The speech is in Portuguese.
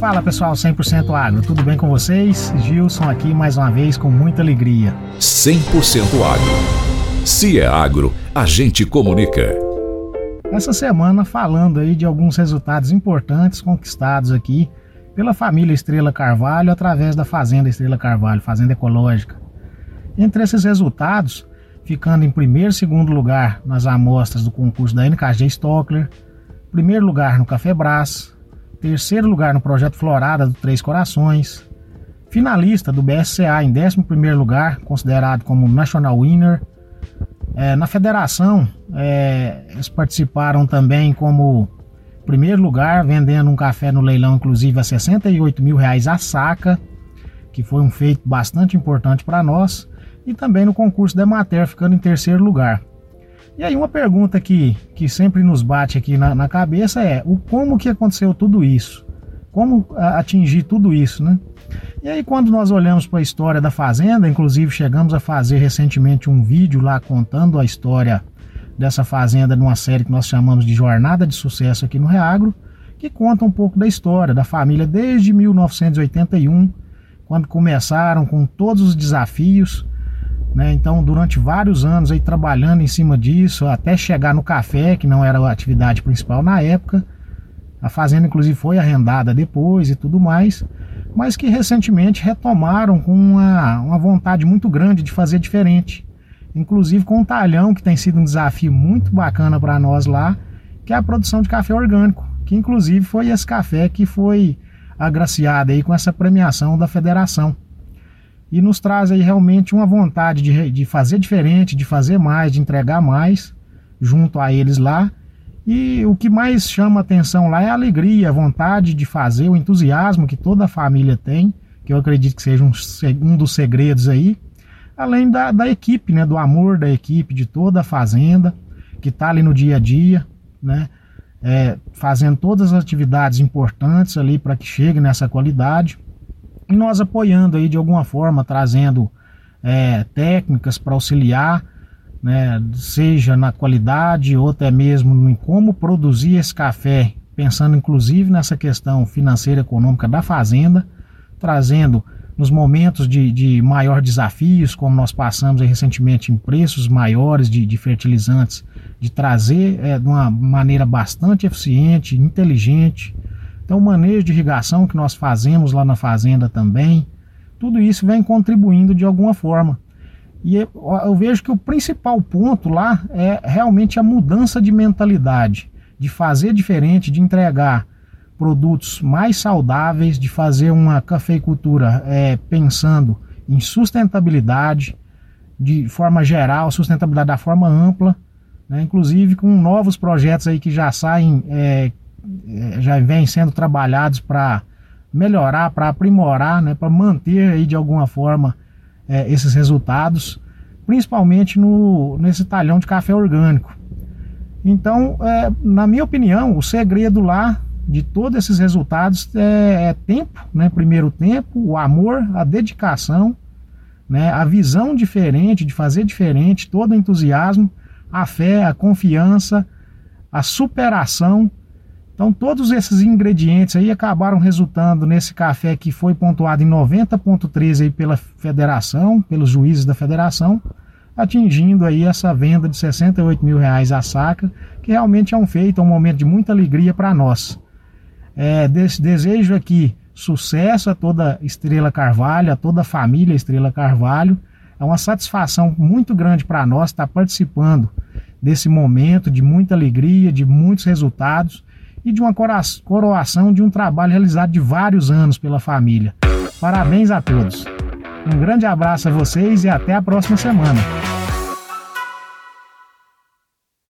Fala pessoal, 100% agro, tudo bem com vocês? Gilson aqui mais uma vez com muita alegria. 100% agro. Se é agro, a gente comunica. Essa semana falando aí de alguns resultados importantes conquistados aqui pela família Estrela Carvalho através da Fazenda Estrela Carvalho, Fazenda Ecológica. Entre esses resultados, ficando em primeiro e segundo lugar nas amostras do concurso da NKG Stockler, primeiro lugar no Café Brás, terceiro lugar no projeto Florada do Três Corações, finalista do BSCA em 11 lugar, considerado como National Winner. É, na federação, é, eles participaram também como primeiro lugar, vendendo um café no leilão, inclusive a 68 mil reais a saca, que foi um feito bastante importante para nós, e também no concurso da Mater, ficando em terceiro lugar. E aí uma pergunta que, que sempre nos bate aqui na, na cabeça é o como que aconteceu tudo isso? Como atingir tudo isso, né? E aí quando nós olhamos para a história da fazenda, inclusive chegamos a fazer recentemente um vídeo lá contando a história dessa fazenda numa série que nós chamamos de Jornada de Sucesso aqui no Reagro, que conta um pouco da história da família desde 1981, quando começaram com todos os desafios, né? Então, durante vários anos aí trabalhando em cima disso, até chegar no café, que não era a atividade principal na época. A fazenda, inclusive, foi arrendada depois e tudo mais, mas que recentemente retomaram com uma, uma vontade muito grande de fazer diferente. Inclusive com um talhão, que tem sido um desafio muito bacana para nós lá, que é a produção de café orgânico, que inclusive foi esse café que foi agraciado aí com essa premiação da federação e nos traz aí realmente uma vontade de, de fazer diferente, de fazer mais, de entregar mais junto a eles lá. E o que mais chama atenção lá é a alegria, a vontade de fazer, o entusiasmo que toda a família tem, que eu acredito que seja um, um dos segredos aí, além da, da equipe, né, do amor da equipe, de toda a fazenda, que está ali no dia a dia, né, é, fazendo todas as atividades importantes ali para que chegue nessa qualidade e nós apoiando aí de alguma forma, trazendo é, técnicas para auxiliar, né, seja na qualidade ou até mesmo em como produzir esse café, pensando inclusive nessa questão financeira econômica da fazenda, trazendo nos momentos de, de maior desafios, como nós passamos recentemente em preços maiores de, de fertilizantes, de trazer é, de uma maneira bastante eficiente, inteligente, então, o manejo de irrigação que nós fazemos lá na fazenda também, tudo isso vem contribuindo de alguma forma. E eu, vejo que o principal ponto lá é realmente a mudança de mentalidade, de fazer diferente, de entregar produtos mais saudáveis, de fazer uma cafeicultura é, pensando em sustentabilidade, de forma geral, sustentabilidade da forma ampla, né? inclusive com novos projetos aí que já saem é, é, já vem sendo trabalhados para melhorar, para aprimorar, né, para manter aí de alguma forma é, esses resultados, principalmente no, nesse talhão de café orgânico. Então, é, na minha opinião, o segredo lá de todos esses resultados é, é tempo, né? Primeiro tempo, o amor, a dedicação, né? A visão diferente, de fazer diferente, todo o entusiasmo, a fé, a confiança, a superação então todos esses ingredientes aí acabaram resultando nesse café que foi pontuado em 90.13 aí pela federação, pelos juízes da federação, atingindo aí essa venda de 68 mil reais a saca, que realmente é um feito, é um momento de muita alegria para nós. É, desejo aqui sucesso a toda Estrela Carvalho, a toda a família Estrela Carvalho. É uma satisfação muito grande para nós estar participando desse momento de muita alegria, de muitos resultados e de uma coroação de um trabalho realizado de vários anos pela família. Parabéns a todos. Um grande abraço a vocês e até a próxima semana.